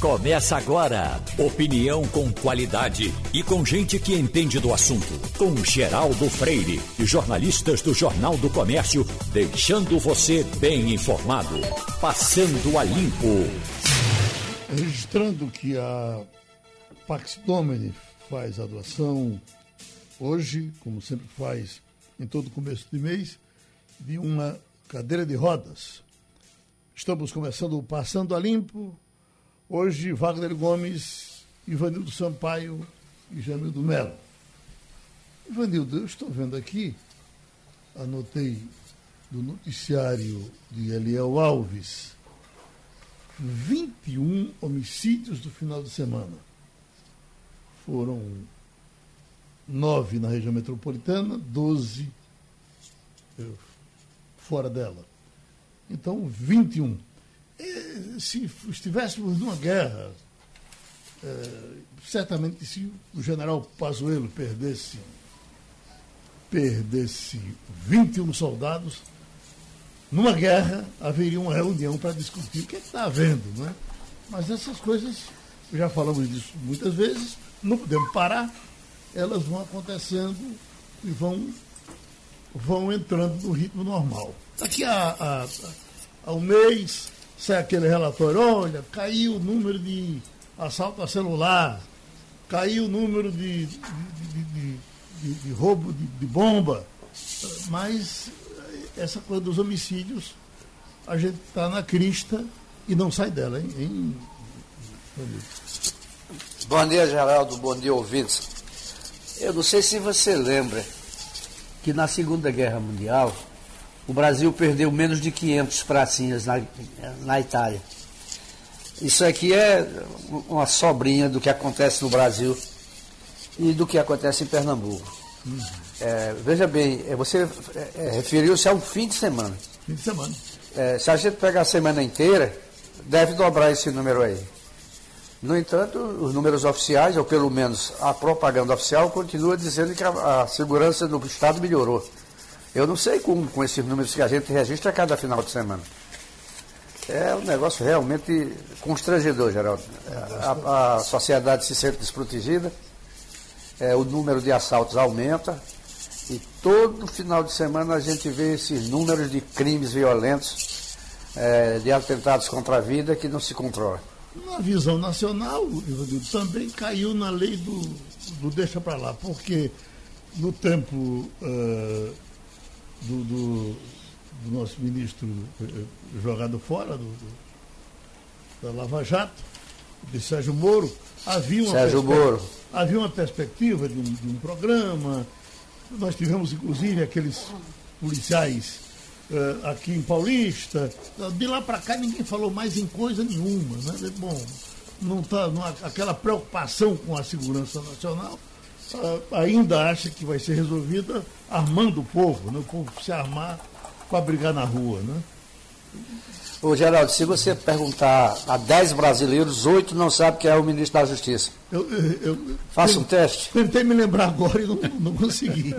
Começa agora. Opinião com qualidade e com gente que entende do assunto. Com Geraldo Freire e jornalistas do Jornal do Comércio, deixando você bem informado. Passando a limpo. Registrando que a Pax Domini faz a doação hoje, como sempre faz em todo começo de mês, de uma cadeira de rodas. Estamos começando o Passando a Limpo Hoje, Wagner Gomes, Ivanildo Sampaio e Jamildo Melo. Ivanildo, eu estou vendo aqui, anotei do noticiário de Eliel Alves, 21 homicídios do final de semana. Foram nove na região metropolitana, 12 eh, fora dela. Então, 21 se estivéssemos numa guerra, é, certamente se o general Pazuello perdesse, perdesse 21 soldados, numa guerra haveria uma reunião para discutir o que é está havendo, não é? Mas essas coisas, já falamos disso muitas vezes, não podemos parar, elas vão acontecendo e vão, vão entrando no ritmo normal. Daqui a, a, a um mês, sai aquele relatório, olha, caiu o número de assalto a celular, caiu o número de, de, de, de, de roubo de, bomba, mas essa coisa dos homicídios, a gente está na crista e não sai dela, hein? hein? Bom dia, Geraldo, bom dia, ouvintes. Eu não sei se você lembra que na Segunda Guerra Mundial, o Brasil perdeu menos de 500 pracinhas na, na Itália. Isso aqui é uma sobrinha do que acontece no Brasil e do que acontece em Pernambuco. Uhum. É, veja bem, é, você é, é, referiu-se a um fim de semana. Fim de semana. É, se a gente pegar a semana inteira, deve dobrar esse número aí. No entanto, os números oficiais, ou pelo menos a propaganda oficial, continua dizendo que a, a segurança no Estado melhorou. Eu não sei como com esses números que a gente registra cada final de semana. É um negócio realmente constrangedor, Geraldo. A, a sociedade se sente desprotegida, é, o número de assaltos aumenta e todo final de semana a gente vê esses números de crimes violentos, é, de atentados contra a vida que não se controla. Na visão nacional, também caiu na lei do, do deixa para lá, porque no tempo uh, do, do, do nosso ministro eh, jogado fora do, da Lava Jato, de Sérgio Moro, havia uma, Sérgio Moro. havia uma perspectiva de um, de um programa. Nós tivemos, inclusive, aqueles policiais uh, aqui em Paulista. De lá para cá ninguém falou mais em coisa nenhuma. Né? Bom, não está aquela preocupação com a segurança nacional ainda acha que vai ser resolvida armando o povo, né? povo se armar para brigar na rua. Né? Ô, Geraldo, se você perguntar a 10 brasileiros, 8 não sabem quem é o ministro da Justiça. Eu, eu, eu Faça um teste. Tentei me lembrar agora e não, não consegui.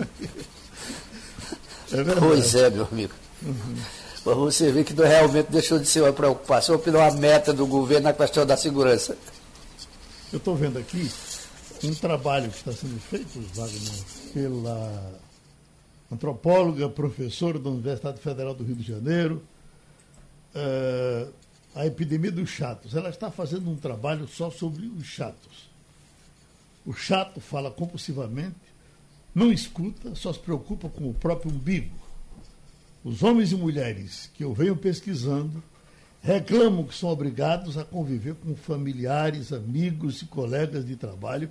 é pois é, meu amigo. Uhum. Mas você vê que realmente deixou de ser uma preocupação, pela meta do governo na questão da segurança. Eu estou vendo aqui um trabalho que está sendo feito, Wagner, pela antropóloga, professora da Universidade Federal do Rio de Janeiro, uh, a epidemia dos chatos. Ela está fazendo um trabalho só sobre os chatos. O chato fala compulsivamente, não escuta, só se preocupa com o próprio umbigo. Os homens e mulheres que eu venho pesquisando reclamam que são obrigados a conviver com familiares, amigos e colegas de trabalho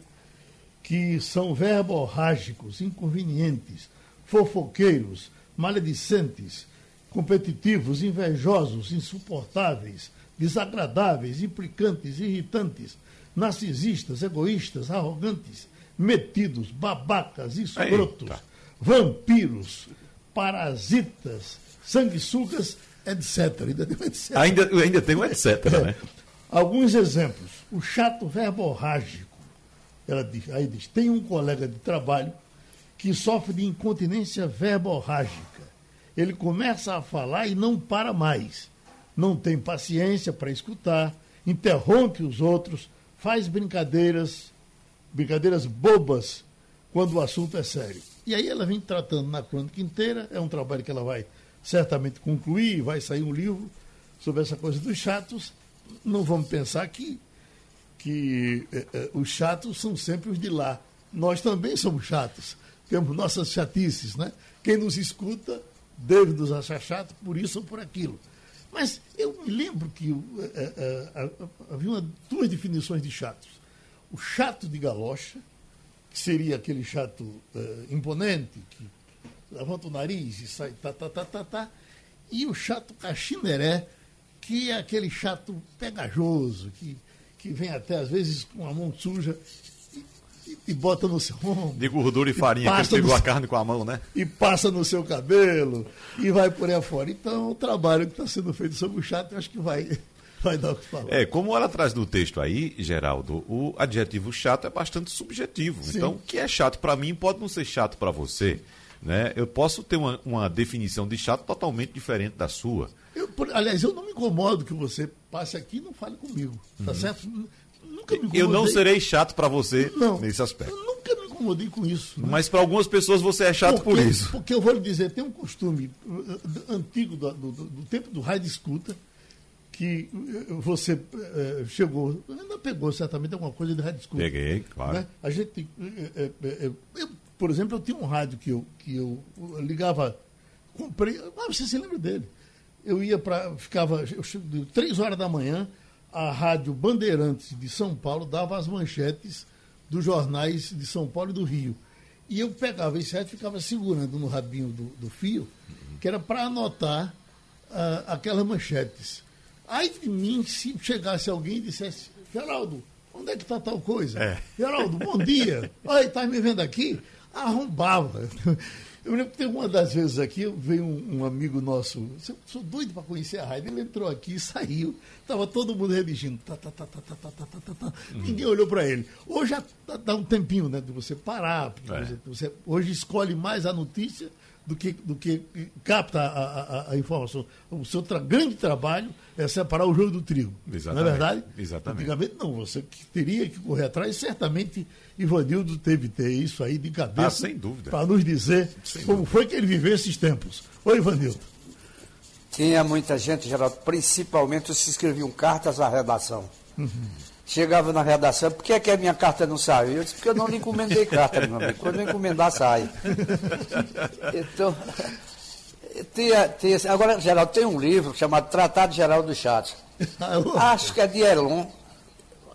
que são verborrágicos, inconvenientes, fofoqueiros, maledicentes, competitivos, invejosos, insuportáveis, desagradáveis, implicantes, irritantes, narcisistas, egoístas, arrogantes, metidos, babacas, escrotos, Eita. vampiros, parasitas, sanguessugas, etc. Ainda tem um etc. Ainda, ainda tem um etc, né? Alguns exemplos. O chato verborrágico ela diz, aí diz: tem um colega de trabalho que sofre de incontinência verborrágica. Ele começa a falar e não para mais. Não tem paciência para escutar, interrompe os outros, faz brincadeiras, brincadeiras bobas, quando o assunto é sério. E aí ela vem tratando na crônica inteira, é um trabalho que ela vai certamente concluir, vai sair um livro sobre essa coisa dos chatos. Não vamos pensar que, que eh, os chatos são sempre os de lá. Nós também somos chatos, temos nossas chatices, né? Quem nos escuta deve nos achar chato por isso ou por aquilo. Mas eu me lembro que eh, havia duas definições de chatos. O chato de galocha, que seria aquele chato imponente, que levanta o nariz e sai tá, tá, tá, tá, tá. E o chato cachineré, que é aquele chato pegajoso, que, que vem até às vezes com a mão suja e, e, bota no seu ombro. De gordura e, e farinha, que pegou a carne com a mão, né? E passa no seu cabelo e vai por aí afora. Então, o trabalho que está sendo feito sobre o chato, eu acho que vai, vai dar o que falar. É, como ela traz no texto aí, Geraldo, o adjetivo chato é bastante subjetivo. Sim. Então, o que é chato para mim pode não ser chato para você. Né? Eu posso ter uma, uma definição de chato totalmente diferente da sua. Eu, aliás, eu não me incomodo que você passe aqui e não fale comigo. Tá uhum. certo? Nunca me incomodei. Eu não serei chato para você não, nesse aspecto. Eu nunca me incomodei com isso. Né? Mas para algumas pessoas você é chato porque, por isso. Porque eu vou lhe dizer, tem um costume uh, antigo do, do, do tempo do rádio escuta que uh, você uh, chegou, ainda pegou certamente alguma coisa de rádio escuta. Peguei, claro. Né? A gente, eu por exemplo, eu tinha um rádio que eu, que eu ligava, comprei, ah, você se lembra dele? Eu ia para, ficava, eu, três horas da manhã, a rádio Bandeirantes de São Paulo dava as manchetes dos jornais de São Paulo e do Rio. E eu pegava esse rádio e ficava segurando no rabinho do, do fio, que era para anotar uh, aquelas manchetes. Aí de mim, se chegasse alguém e dissesse, Geraldo, onde é que está tal coisa? É. Geraldo, bom dia. Oi, está me vendo aqui? Arrombava. Eu lembro que tem uma das vezes aqui, veio um, um amigo nosso, eu sou doido para conhecer a rádio, ele entrou aqui e saiu, estava todo mundo redigindo, tá, tá, tá, tá, tá, tá, tá, tá, tá. Uhum. ninguém olhou para ele. Hoje já dá um tempinho né, de você parar, é. você, você, hoje escolhe mais a notícia do que, do que capta a, a, a informação. O seu tra grande trabalho é separar o joio do trigo. Exatamente. Não é verdade? Exatamente. Antigamente, não. Você teria que correr atrás. Certamente, Ivanildo teve que ter isso aí de cabeça. Ah, sem dúvida. Para nos dizer sem como dúvida. foi que ele viveu esses tempos. Oi, Ivanildo. Tinha muita gente, Geraldo, principalmente os que escreviam cartas à redação. Uhum. Chegava na redação, por que, é que a minha carta não saiu? Eu disse, porque eu não lhe encomendei carta, meu amigo. Quando eu encomendar, sai. Então, tinha, tinha, agora, Geraldo, tem um livro chamado Tratado Geral do Chato. Acho que é de Elon,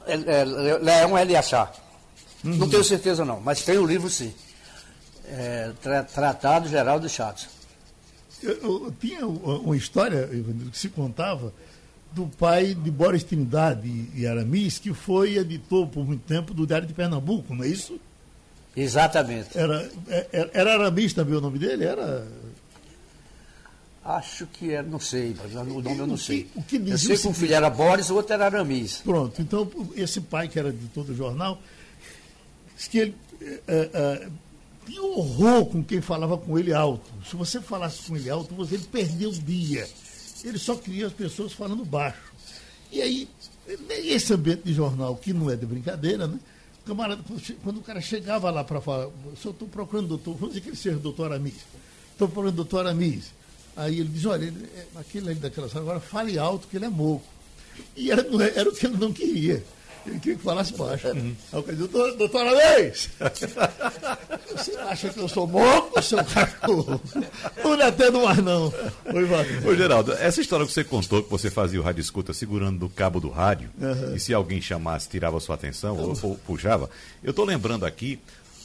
é, é, Leão Eliachá. Uhum. Não tenho certeza não, mas tem o um livro sim. É, tra, Tratado Geral do Chato. Eu, eu, tinha uma história que se contava do pai de Boris Trindade e Aramis, que foi editor por muito tempo do Diário de Pernambuco, não é isso? Exatamente. Era, era, é, era Aramis também o nome dele? Era. Acho que era, não sei, o nome eu não sei. O que, o que eu sei que um filho era Boris, o outro era Aramis. Pronto, então esse pai que era editor do jornal, disse que ele é, é, tinha horror com quem falava com ele alto. Se você falasse com ele alto, você perdeu o dia. Ele só queria as pessoas falando baixo. E aí, esse ambiente de jornal, que não é de brincadeira, né? Camarada, quando o cara chegava lá para falar, eu estou procurando doutor, vamos dizer que ele seja doutor Amis. Estou procurando doutor Amis. Aí ele diz, olha, ele, é, aquele ali daquela sala, agora fale alto que ele é moco. E era, era o que ele não queria. Ele queria que falasse baixo. Uhum. Aí eu falei, doutor, doutora Leis, você acha que eu sou moco, seu cachorro? Não é tendo mais, não. Oi, Wagner. Ô, Geraldo, essa história que você contou, que você fazia o rádio escuta segurando o cabo do rádio, uhum. e se alguém chamasse, tirava sua atenção, uhum. ou puxava, eu estou lembrando aqui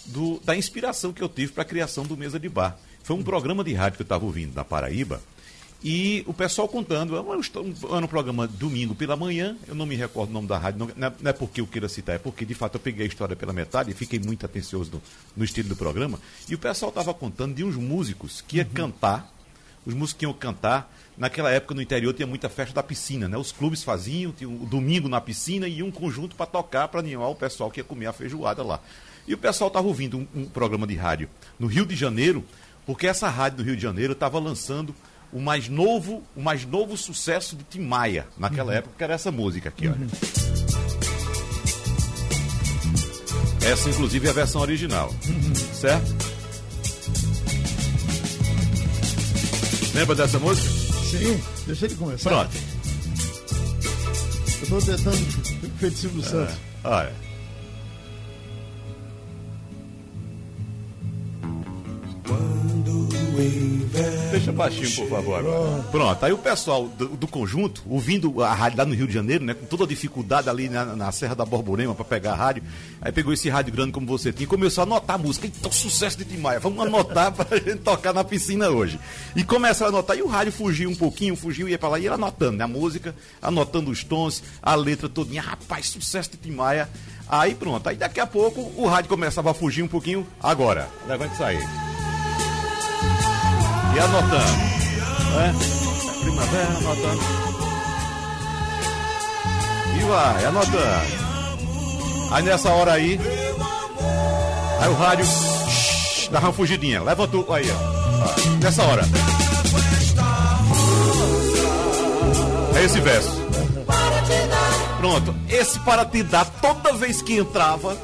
do, da inspiração que eu tive para a criação do Mesa de Bar. Foi um programa de rádio que eu estava ouvindo na Paraíba, e o pessoal contando, era um programa domingo pela manhã, eu não me recordo o nome da rádio, não, é, não é porque eu queira citar, é porque de fato eu peguei a história pela metade e fiquei muito atencioso no, no estilo do programa. E o pessoal estava contando de uns músicos que ia uhum. cantar, os músicos que iam cantar. Naquela época no interior tinha muita festa da piscina, né? Os clubes faziam, tinha o domingo na piscina e um conjunto para tocar, para animar o pessoal que ia comer a feijoada lá. E o pessoal estava ouvindo um, um programa de rádio no Rio de Janeiro, porque essa rádio do Rio de Janeiro estava lançando o mais novo, o mais novo sucesso de Tim Maia naquela uhum. época, que era essa música aqui, olha. Uhum. Essa, inclusive, é a versão original. Uhum. Certo? Lembra dessa música? Sim, deixa ele começar. Pronto. Eu estou tentando feito Silvio Santos. É. Ah, é. Deixa baixinho, por favor. Pronto, aí o pessoal do, do, conjunto, ouvindo a rádio lá no Rio de Janeiro, né? Com toda a dificuldade ali na, na Serra da Borborema para pegar a rádio. Aí pegou esse rádio grande como você tinha e começou a anotar a música. Então, sucesso de Tim Maia, vamos anotar pra gente tocar na piscina hoje. E começaram a anotar, e o rádio fugiu um pouquinho, fugiu, ia para lá, e ia anotando, né? A música, anotando os tons, a letra todinha. Rapaz, sucesso de Tim Maia. Aí pronto, aí daqui a pouco o rádio começava a fugir um pouquinho. Agora, levante isso aí. E anotando. Né? Primavera, anotando. E vai, anotando. Aí nessa hora aí. Aí o rádio. Shh, dá uma fugidinha. Levantou. Aí, ó. Nessa hora. É esse verso. Pronto. Esse para te dar, toda vez que entrava,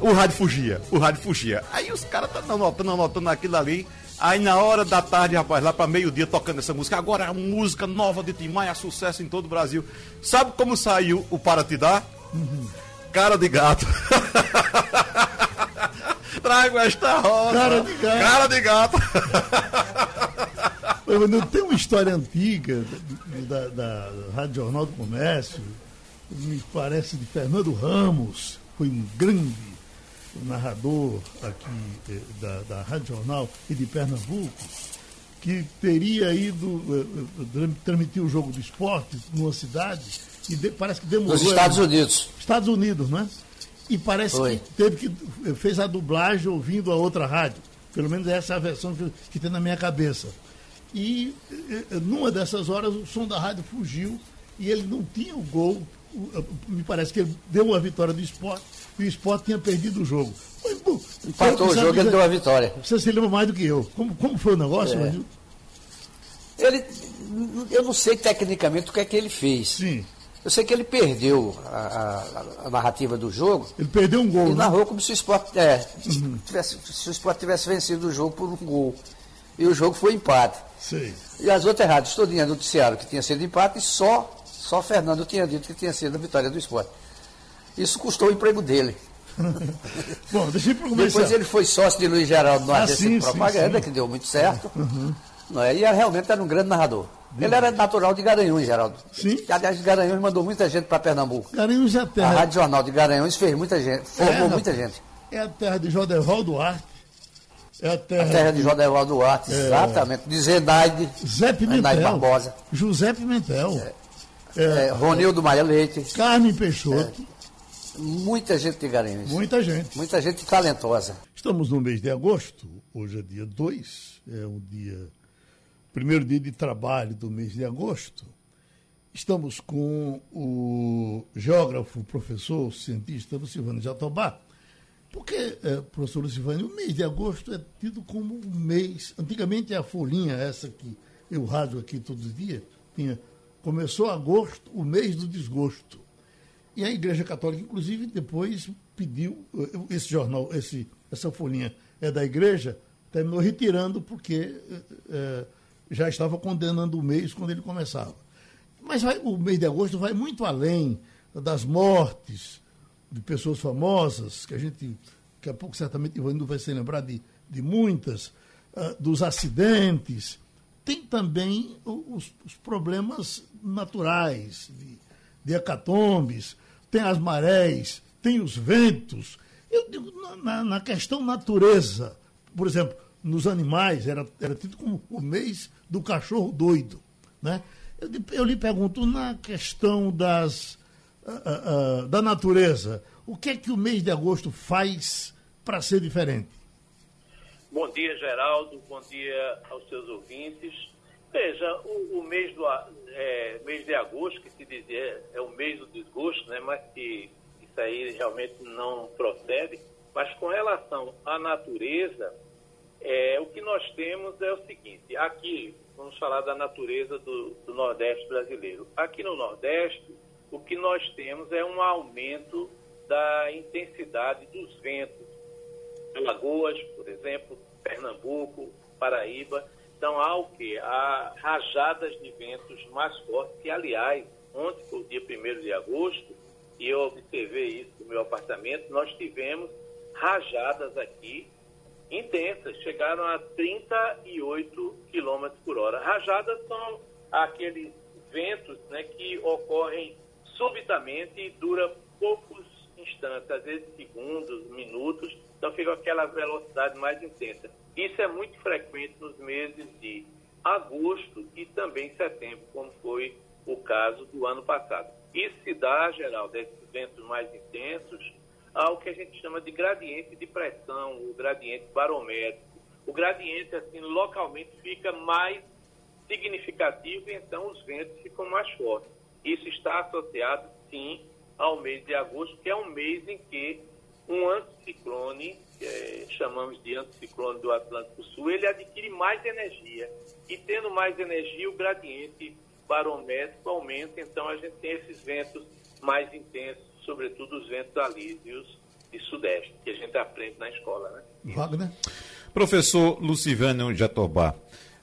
o rádio fugia. O rádio fugia. Aí os caras estão anotando, anotando aquilo ali. Aí na hora da tarde, rapaz, lá para meio-dia tocando essa música. Agora é a música nova de Tim Maia, sucesso em todo o Brasil. Sabe como saiu o Para Te Dar? Uhum. Cara de gato. Trago esta rosa. Cara de gato. Cara de gato. Não tem uma história antiga da, da Rádio Jornal do Comércio, me parece de Fernando Ramos, foi um grande narrador aqui eh, da, da Rádio Jornal e de Pernambuco, que teria ido eh, eh, transmitir o jogo do esporte numa cidade e de, parece que demorou. Nos Estados Unidos. Estados Unidos, né? E parece Foi. que teve que fez a dublagem ouvindo a outra rádio. Pelo menos essa é a versão que, que tem na minha cabeça. E numa dessas horas o som da rádio fugiu e ele não tinha o gol. Me parece que ele deu uma vitória do esporte e o esporte tinha perdido o jogo. Mas, Empatou o jogo e ele deu a vitória. Você se lembra mais do que eu. Como, como foi o negócio, é. Ele, eu não sei tecnicamente o que é que ele fez. Sim. Eu sei que ele perdeu a, a, a narrativa do jogo. Ele perdeu um gol. Ele né? narrou como se o esporte, é, uhum. tivesse, se o esporte tivesse vencido o jogo por um gol. E o jogo foi empate. Sim. E as outras rádios todinhas noticiaram que tinha sido empate e só, só Fernando tinha dito que tinha sido a vitória do esporte. Isso custou o emprego dele. Bom, deixa eu começar. Depois ele foi sócio de Luiz Geraldo no ah, Agência de Propaganda, sim, sim. que deu muito certo. Uhum. Não é? E realmente era um grande narrador. Ele era natural de Garanhuns, Geraldo. Sim. Que, aliás, Garanhuns mandou muita gente para Pernambuco. Garanhuns é a terra. A Rádio Jornal de Garanhuns fez muita gente, formou é, muita gente. É a terra de Jodeval Duarte. É a terra, a terra de Jodeval Duarte, é... exatamente. De Zenaide. Zé Pimentel. Zenaide Barbosa. José Pimentel. É. É, Ronildo Maia Leite. Carmen Peixoto. Muita gente de Garanhuns. Muita gente. Muita gente talentosa. Estamos no mês de agosto. Hoje é dia 2. É um dia primeiro dia de trabalho do mês de agosto, estamos com o geógrafo, professor, cientista Lucivânio Jatobá. Porque, é, professor Lucivânio, o mês de agosto é tido como um mês. Antigamente a folhinha, essa que eu rádio aqui todo dia, tinha. Começou agosto, o mês do desgosto. E a Igreja Católica, inclusive, depois pediu eh, esse jornal, esse, essa folhinha é da igreja, terminou retirando porque é, já estava condenando o mês quando ele começava. Mas vai, o mês de agosto vai muito além das mortes de pessoas famosas, que a gente, daqui a pouco certamente Ivanildo vai se lembrar de, de muitas, uh, dos acidentes. Tem também os, os problemas naturais, de, de hecatombes, tem as marés, tem os ventos. Eu digo, na, na questão natureza, por exemplo, nos animais, era, era tido como o mês do cachorro doido. Né? Eu, eu lhe pergunto, na questão das, uh, uh, da natureza, o que é que o mês de agosto faz para ser diferente? Bom dia, Geraldo. Bom dia aos seus ouvintes. Veja, o, o mês, do, é, mês de agosto, que se dizia é o mês do desgosto, né, mas que isso aí realmente não procede. Mas com relação à natureza, é, o que nós temos é o seguinte: aqui vamos falar da natureza do, do Nordeste brasileiro. Aqui no Nordeste, o que nós temos é um aumento da intensidade dos ventos. Alagoas, por exemplo, Pernambuco, Paraíba. Então há o quê? Há rajadas de ventos mais fortes, que aliás, ontem foi o dia 1 de agosto, e eu observei isso no meu apartamento, nós tivemos rajadas aqui intensas, chegaram a 38 km por hora. Rajadas são aqueles ventos né, que ocorrem subitamente e dura poucos instantes, às vezes segundos, minutos, então fica aquela velocidade mais intensa. Isso é muito frequente nos meses de agosto e também setembro, como foi o caso do ano passado. Isso se dá, geral, desses ventos mais intensos, ao que a gente chama de gradiente de pressão, o gradiente barométrico. O gradiente, assim, localmente fica mais significativo e então os ventos ficam mais fortes. Isso está associado, sim, ao mês de agosto, que é um mês em que um anticiclone, é, chamamos de anticiclone do Atlântico Sul, ele adquire mais energia. E tendo mais energia, o gradiente barométrico aumenta, então a gente tem esses ventos mais intensos, sobretudo os ventos alísios de sudeste, que a gente aprende na escola. Né? Wagner? Professor Lucivânio Jatobá,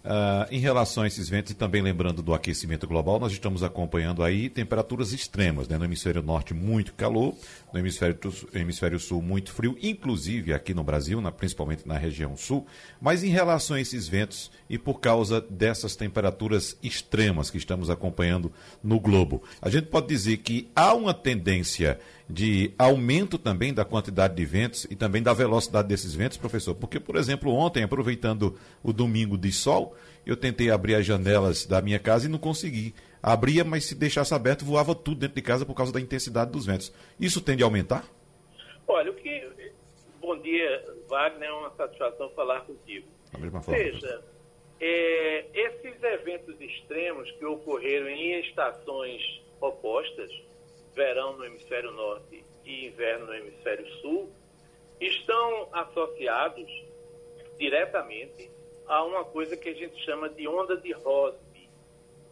Uh, em relação a esses ventos e também lembrando do aquecimento global, nós estamos acompanhando aí temperaturas extremas, né? No hemisfério norte, muito calor, no hemisfério, hemisfério sul, muito frio, inclusive aqui no Brasil, na, principalmente na região sul. Mas em relação a esses ventos e por causa dessas temperaturas extremas que estamos acompanhando no globo, a gente pode dizer que há uma tendência de aumento também da quantidade de ventos e também da velocidade desses ventos, professor? Porque, por exemplo, ontem, aproveitando o domingo de sol, eu tentei abrir as janelas da minha casa e não consegui. Abria, mas se deixasse aberto, voava tudo dentro de casa por causa da intensidade dos ventos. Isso tende a aumentar? Olha, o que. Bom dia, Wagner, é uma satisfação falar contigo. Da mesma forma. Veja, é, esses eventos extremos que ocorreram em estações opostas, verão no hemisfério norte e inverno no hemisfério sul, estão associados diretamente a uma coisa que a gente chama de onda de Rossby.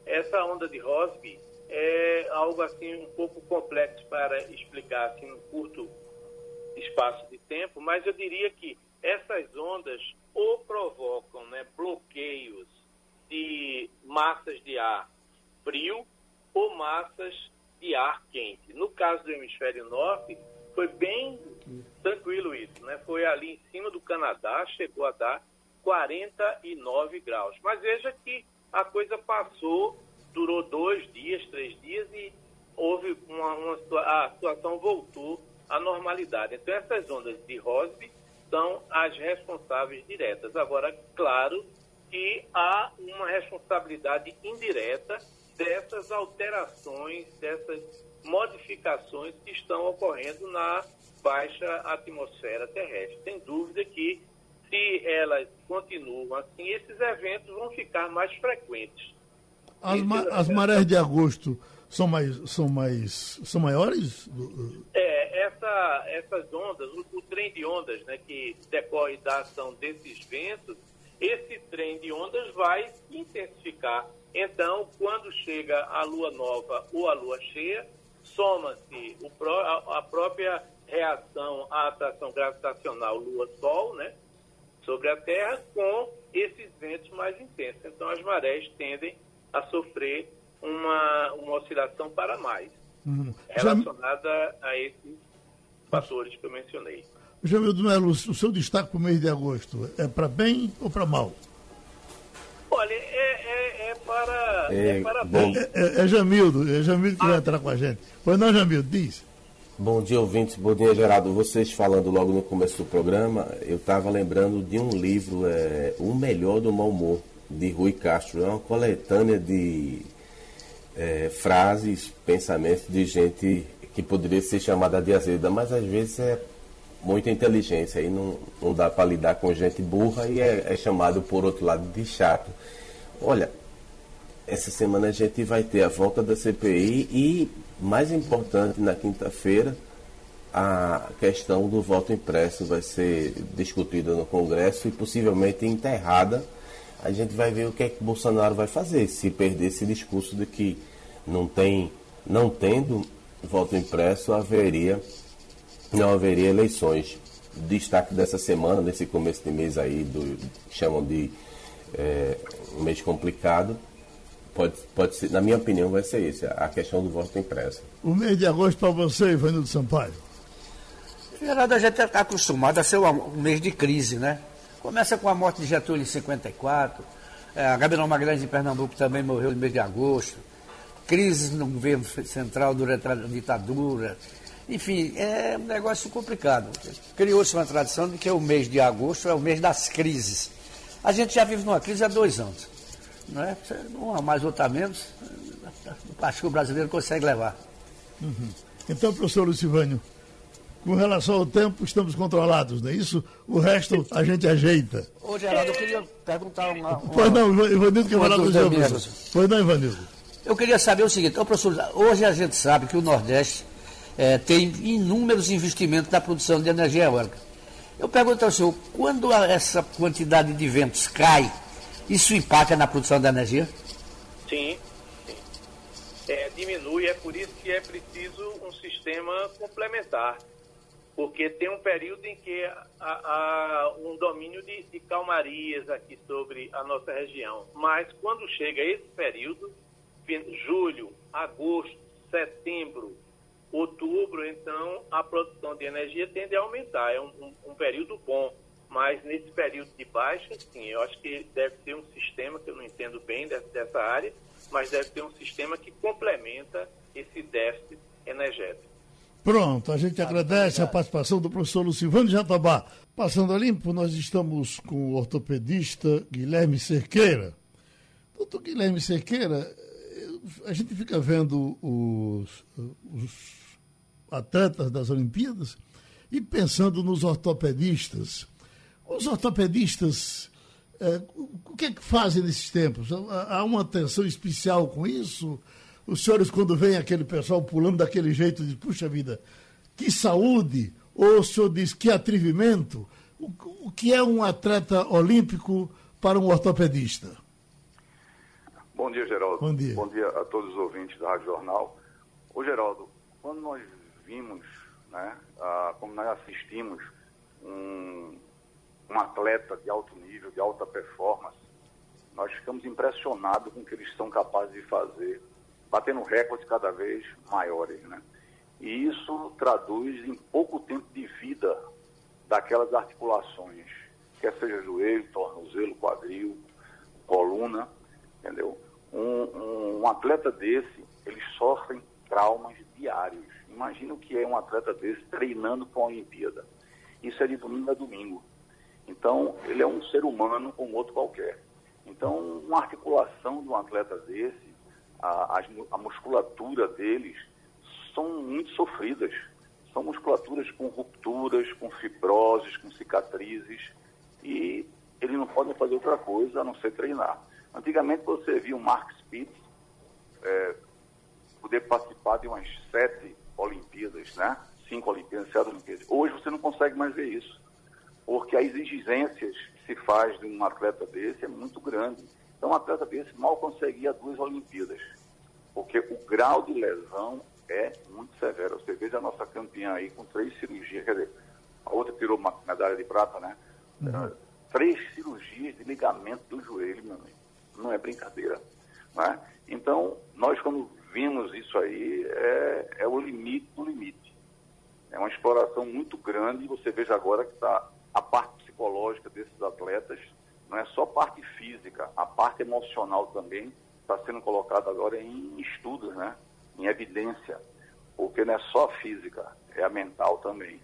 Essa onda de Rossby é algo assim um pouco complexo para explicar assim num curto espaço de tempo, mas eu diria que essas ondas ou provocam né, bloqueios de massas de ar frio ou massas de ar quente. No caso do hemisfério norte, foi bem tranquilo isso, né? Foi ali em cima do Canadá, chegou a dar 49 graus. Mas veja que a coisa passou, durou dois dias, três dias e houve uma, uma a situação voltou à normalidade. Então essas ondas de Rossby são as responsáveis diretas. Agora, claro que há uma responsabilidade indireta dessas alterações, dessas modificações que estão ocorrendo na baixa atmosfera terrestre. Sem dúvida que, se elas continuam assim, esses eventos vão ficar mais frequentes. As, ma as marés de agosto são mais são mais são maiores é essa essas ondas o, o, trem de ondas né que decorre da ação desses ventos esse trem de ondas vai intensificar então, quando chega a lua nova ou a lua cheia, soma-se a, própria reação à atração gravitacional Lua-Sol, né, sobre a Terra, com esses ventos mais intensos. Então, as marés tendem a sofrer uma, uma oscilação para mais, uhum. relacionada Já... a esses fatores que eu mencionei. Jamildo Melo, o seu destaque para o mês de agosto é para bem ou para mal? Olha, é, é, é para, é, é para bom. É, é, é, Jamildo, é Jamildo que ah. vai entrar com a gente. Pois não, Jamildo, diz. Bom dia, ouvintes. Bom dia, Geraldo. Vocês falando logo no começo do programa, eu estava lembrando de um livro, é, O Melhor do Mau Humor, de Rui Castro. É uma coletânea de é, frases, pensamentos de gente que poderia ser chamada de azeda, mas às vezes é muita inteligência e não, não dá para lidar com gente burra e é, é, chamado, por outro lado, de chato. Olha, essa semana a gente vai ter a volta da CPI e, mais importante, na quinta-feira, a questão do voto impresso vai ser discutida no Congresso e possivelmente enterrada a gente vai ver o que é que Bolsonaro vai fazer, se perder esse discurso de que não tem, não tendo voto impresso, haveria, não haveria eleições. Destaque dessa semana, nesse começo de mês aí, do, chamam de é, um mês complicado, pode, pode ser, na minha opinião, vai ser esse, a questão do voto impresso. O mês de agosto para você, Ivanildo Sampaio? Geraldo, a gente está acostumado a ser um mês de crise, né? Começa com a morte de Getúlio em 54, é, a Gabriel Magalhães em Pernambuco também morreu no mês de agosto, crises no governo central durante a ditadura. Enfim, é um negócio complicado. Criou-se uma tradição de que o mês de agosto é o mês das crises. A gente já vive numa crise há dois anos. Não é? Uma mais, outra menos. Acho que o brasileiro consegue levar. Uhum. Então, professor Lucivânio, com relação ao tempo, estamos controlados, não é isso? O resto a gente ajeita. Ô, Geraldo, eu queria perguntar uma. uma pois não, Ivanildo com o senhor. Pois não, Ivanildo. Eu queria saber o seguinte, ô, professor, hoje a gente sabe que o Nordeste é, tem inúmeros investimentos na produção de energia eólica. Eu pergunto ao senhor, quando essa quantidade de ventos cai, isso impacta na produção da energia? Sim, sim. É, diminui, é por isso que é preciso um sistema complementar porque tem um período em que há, um domínio de, de, calmarias aqui sobre a nossa região. Mas quando chega esse período, julho, agosto, setembro, outubro, então a produção de energia tende a aumentar. É um, um, um período bom. Mas nesse período de baixa, sim, eu acho que deve ter um sistema, que eu não entendo bem dessa área, mas deve ter um sistema que complementa esse déficit energético. Pronto, a gente agradece a participação do professor Lucivano Jatobá. Passando a limpo, nós estamos com o ortopedista Guilherme Cerqueira. Doutor Guilherme Cerqueira, a gente fica vendo os, os atletas das Olimpíadas e pensando nos ortopedistas. Os ortopedistas, é, o que é que fazem nesses tempos? Há uma atenção especial com isso? os senhores, quando vem aquele pessoal pulando daquele jeito, de puxa vida, que saúde, ou o senhor diz que atrevimento, o, o que é um atleta olímpico para um ortopedista? Bom dia, Geraldo. Bom dia. Bom dia a todos os ouvintes da Rádio Jornal. Ô, Geraldo, quando nós vimos, né, a, como nós assistimos um, um atleta de alto nível, de alta performance, nós ficamos impressionados com o que eles são capazes de fazer batendo recordes cada vez maiores, né? E isso traduz em pouco tempo de vida daquelas articulações, quer seja joelho, tornozelo, quadril, coluna, entendeu? Um, um, um atleta desse, eles sofrem traumas diários. Imagina o que é um atleta desse treinando para a Olimpíada. Isso é de domingo a domingo. Então, ele é um ser humano como outro qualquer. Então, uma articulação de um atleta desse a, a, musculatura deles são muito sofridas. São musculaturas com rupturas, com fibroses, com cicatrizes e eles não podem fazer outra coisa a não ser treinar. Antigamente você via o Mark Spitz é, poder participar de umas sete Olimpíadas, né? Cinco Olimpíadas, sete Olimpíadas. Hoje você não consegue mais ver isso, porque as exigências que se faz de um atleta desse é muito grande. Então, um atleta desse mal conseguia duas Olimpíadas, porque o grau de lesão é muito severo. Você veja a nossa campeã aí com três cirurgias, quer dizer, a outra tirou uma medalha de prata, né? Uhum. Três cirurgias de ligamento do joelho, meu amigo. Não é brincadeira. Né? Então, nós quando vimos isso aí, é, é o limite do limite. É uma exploração muito grande. Você veja agora que está a parte psicológica desses atletas não é só parte física, a parte emocional também está sendo colocada agora em estudos, né? em evidência, porque não é só física, é a mental também.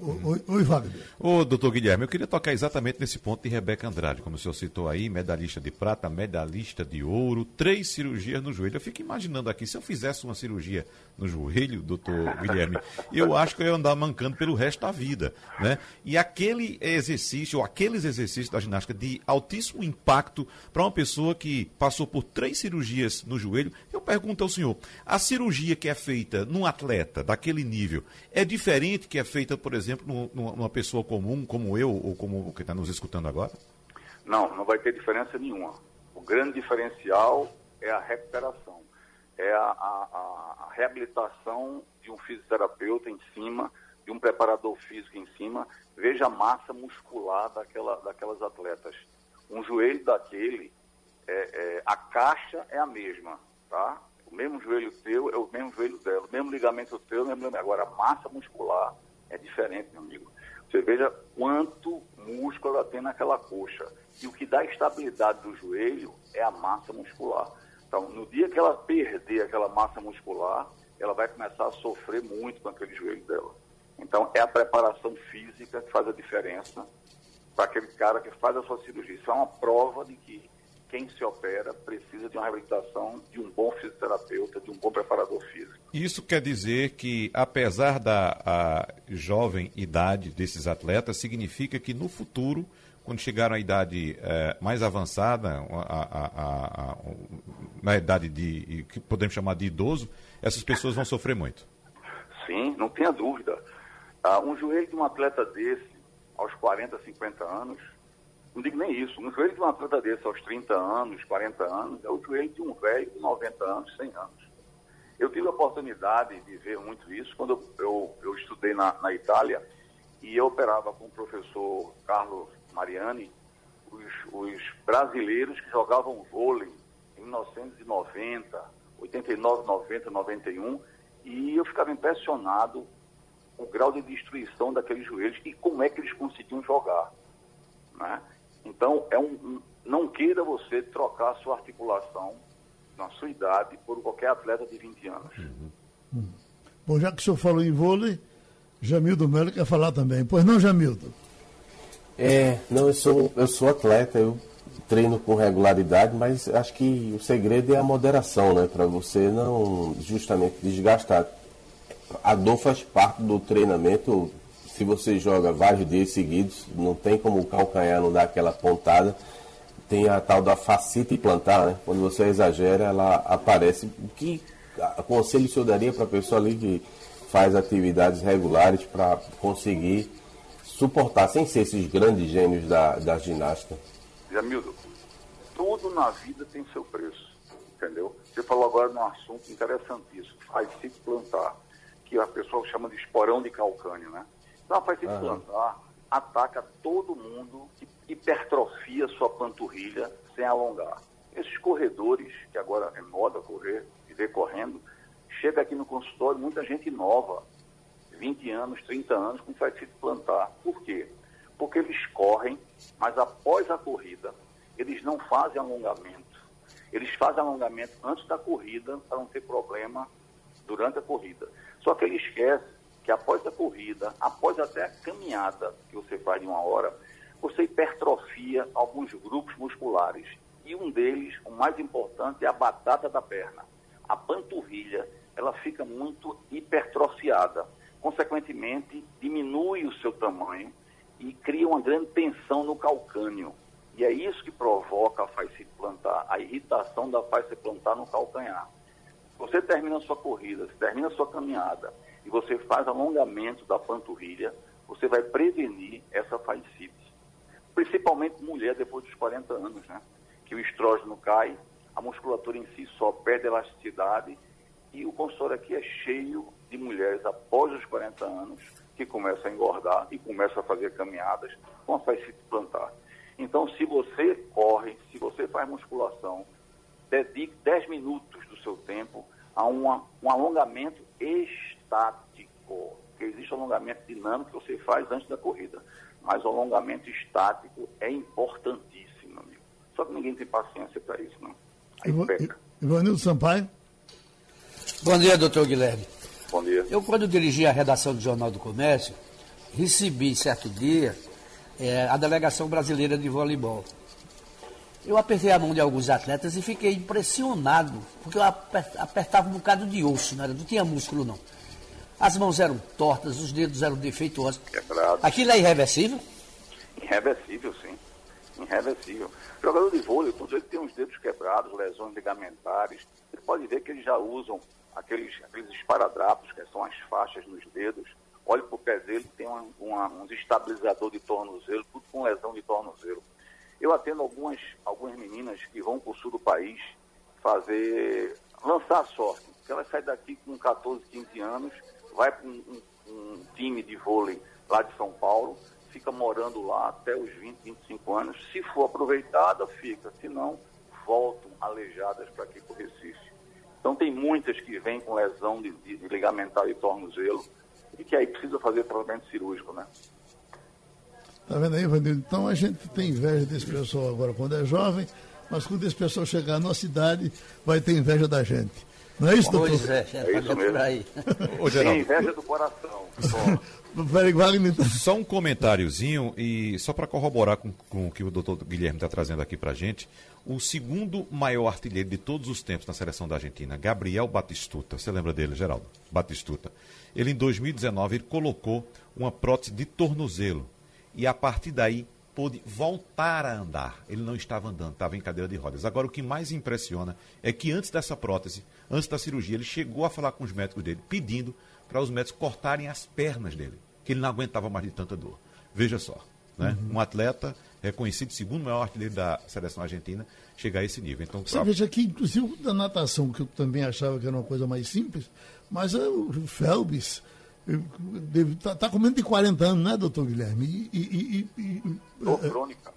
Oi, Wagner. Ô, doutor Guilherme, eu queria tocar exatamente nesse ponto de Rebeca Andrade, como o senhor citou aí, medalhista de prata, medalhista de ouro, três cirurgias no joelho. Eu fico imaginando aqui, se eu fizesse uma cirurgia no joelho, doutor Guilherme, eu acho que eu ia andar mancando pelo resto da vida, né? E aquele exercício, ou aqueles exercícios da ginástica de altíssimo impacto para uma pessoa que passou por três cirurgias no joelho, eu pergunto ao senhor, a cirurgia que é feita num atleta daquele nível é diferente que é feita, por exemplo, exemplo, numa pessoa comum como eu ou como o que está nos escutando agora? Não, não vai ter diferença nenhuma. O grande diferencial é a recuperação, é a, a, a reabilitação de um fisioterapeuta em cima, de um preparador físico em cima. Veja a massa muscular daquela, daquelas atletas. Um joelho daquele, é, é, a caixa é a mesma, tá? O mesmo joelho teu é o mesmo joelho dela, o mesmo ligamento teu, o mesmo. Agora, a massa muscular é diferente, meu amigo. Você veja quanto músculo ela tem naquela coxa. E o que dá estabilidade do joelho é a massa muscular. Então, no dia que ela perder aquela massa muscular, ela vai começar a sofrer muito com aquele joelho dela. Então, é a preparação física que faz a diferença para aquele cara que faz a sua cirurgia. Isso é uma prova de que quem se opera precisa de uma reabilitação de um bom fisioterapeuta, de um bom preparador físico. Isso quer dizer que, apesar da jovem idade desses atletas, significa que no futuro, quando chegaram à idade é, mais avançada, a, a, a, na idade de que podemos chamar de idoso, essas pessoas vão sofrer muito. Sim, não tenha dúvida. Ah, um joelho de um atleta desse, aos 40, 50 anos, não digo nem isso. Um joelho de um atleta desse aos 30 anos, 40 anos, é o joelho de um velho de 90 anos, 100 anos. Eu tive a oportunidade de ver muito isso quando eu, eu, eu estudei na, na, Itália e eu operava com o professor Carlos Mariani os, os brasileiros que jogavam vôlei em 1990, 89, 90, 91 e eu ficava impressionado com o grau de destruição daqueles joelhos e como é que eles conseguiam jogar. Né? Então, é um, não queira você trocar a sua articulação na sua idade por qualquer atleta de 20 anos. Uhum. Uhum. Bom, já que o senhor falou em vôlei, Jamildo Melo quer falar também. Pois não, Jamildo? É, não, eu sou, eu sou atleta, eu treino com regularidade, mas acho que o segredo é a moderação, né? Para você não justamente desgastar. A dor faz parte do treinamento se você joga vários dias seguidos, não tem como o calcanhar não dar aquela pontada. Tem a tal da facite plantar, né? Quando você exagera, ela aparece. O que conselho o senhor daria para a pessoa ali que faz atividades regulares para conseguir suportar, sem ser esses grandes gênios da, da ginástica? Jamildo, tudo na vida tem seu preço, entendeu? Você falou agora num assunto interessantíssimo, faz se plantar, que a pessoa chama de esporão de calcânio, né? Não, faz isso uhum. plantar, ataca todo mundo que hipertrofia sua panturrilha sem alongar. Esses corredores, que agora é moda correr, viver correndo, chega aqui no consultório muita gente nova, 20 anos, 30 anos, com fascite plantar. Por quê? Porque eles correm, mas após a corrida, eles não fazem alongamento. Eles fazem alongamento antes da corrida, para não ter problema durante a corrida. Só que ele esquece que após a corrida, após até a caminhada que você faz de uma hora, você hipertrofia alguns grupos musculares. E um deles, o mais importante, é a batata da perna. A panturrilha, ela fica muito hipertrofiada. Consequentemente, diminui o seu tamanho e cria uma grande tensão no calcânio. E é isso que provoca a face plantar, a irritação da face plantar no calcanhar. Você termina a sua corrida, você termina a sua caminhada, e você faz alongamento da panturrilha, você vai prevenir essa fascite. Principalmente mulher depois dos 40 anos, né? Que o estrógeno cai, a musculatura em si só perde elasticidade e o consultório aqui é cheio de mulheres após os 40 anos que começam a engordar e começam a fazer caminhadas com a fascite plantar. Então, se você corre, se você faz musculação, dedique 10 minutos do seu tempo a uma, um alongamento externo estático, que existe alongamento dinâmico que você faz antes da corrida, mas o alongamento estático é importantíssimo, amigo. Só que ninguém tem paciência para isso, não. Aí Ivanildo Sampaio. Bom dia, doutor Guilherme. Bom dia. Eu, quando dirigi a redação do Jornal do Comércio, recebi certo dia é, a delegação brasileira de voleibol. Eu apertei a mão de alguns atletas e fiquei impressionado, porque eu apertava um bocado de osso, não, era, não tinha músculo não. As mãos eram tortas, os dedos eram defeituosos. Quebrado. Aquilo é irreversível? Irreversível, sim. Irreversível. Jogador de vôlei, todos eles têm os dedos quebrados, lesões ligamentares. Você pode ver que eles já usam aqueles, aqueles esparadrapos, que são as faixas nos dedos. Olhe para o pé dele, tem uma, uma, uns estabilizador de tornozelo, tudo com lesão de tornozelo. Eu atendo algumas, algumas meninas que vão para o sul do país fazer, lançar a sorte. Ela sai daqui com 14, 15 anos, vai para um, um, time de vôlei lá de São Paulo, fica morando lá até os 20, 25 anos. Se for aproveitada, fica. Se não, voltam aleijadas para aqui para o Recife. Então tem muitas que vêm com lesão de, de, de ligamentar e tornozelo e que aí precisa fazer tratamento cirúrgico, né? Tá vendo aí, Vanildo? Então a gente tem inveja desse pessoal agora quando é jovem, mas quando esse pessoal chegar à nossa idade, vai ter inveja da gente. Não é isso, doutor? Pois é, é isso mesmo. aí. Ô, Tem inveja do coração. Só um comentáriozinho e só para corroborar com, com o que o doutor Guilherme está trazendo aqui para gente, o segundo maior artilheiro de todos os tempos na seleção da Argentina, Gabriel Batistuta, você lembra dele, Geraldo? Batistuta. Ele em 2019 ele colocou uma prótese de tornozelo e a partir daí pôde voltar a andar. Ele não estava andando, estava em cadeira de rodas. Agora, o que mais impressiona é que antes dessa prótese, antes da cirurgia, ele chegou a falar com os médicos dele, pedindo para os médicos cortarem as pernas dele, que ele não aguentava mais de tanta dor. Veja só, né? Uhum. um atleta reconhecido segundo maior artilheiro da seleção argentina chegar a esse nível. Então, Você pra... veja que, inclusive, da natação, que eu também achava que era uma coisa mais simples, mas é o Phelps Está tá com menos de 40 anos, né, doutor Guilherme? E, e, e, Dor é, crônica.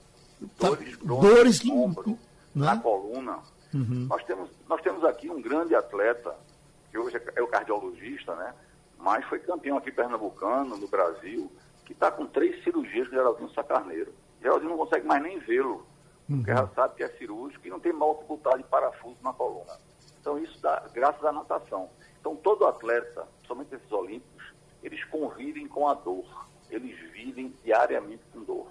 Tá, dores. Dores que. Ombro, né? Na coluna. Uhum. Nós, temos, nós temos aqui um grande atleta, que hoje é, é o cardiologista, né? Mas foi campeão aqui pernambucano, no Brasil, que está com três cirurgias com Geraldinho Sacarneiro. Geraldinho não consegue mais nem vê-lo, uhum. porque já sabe que é cirúrgico e não tem multiplicidade de parafuso na coluna. Então isso dá graças à natação. Então todo atleta, somente esses olímpicos, eles convivem com a dor. Eles vivem diariamente com dor.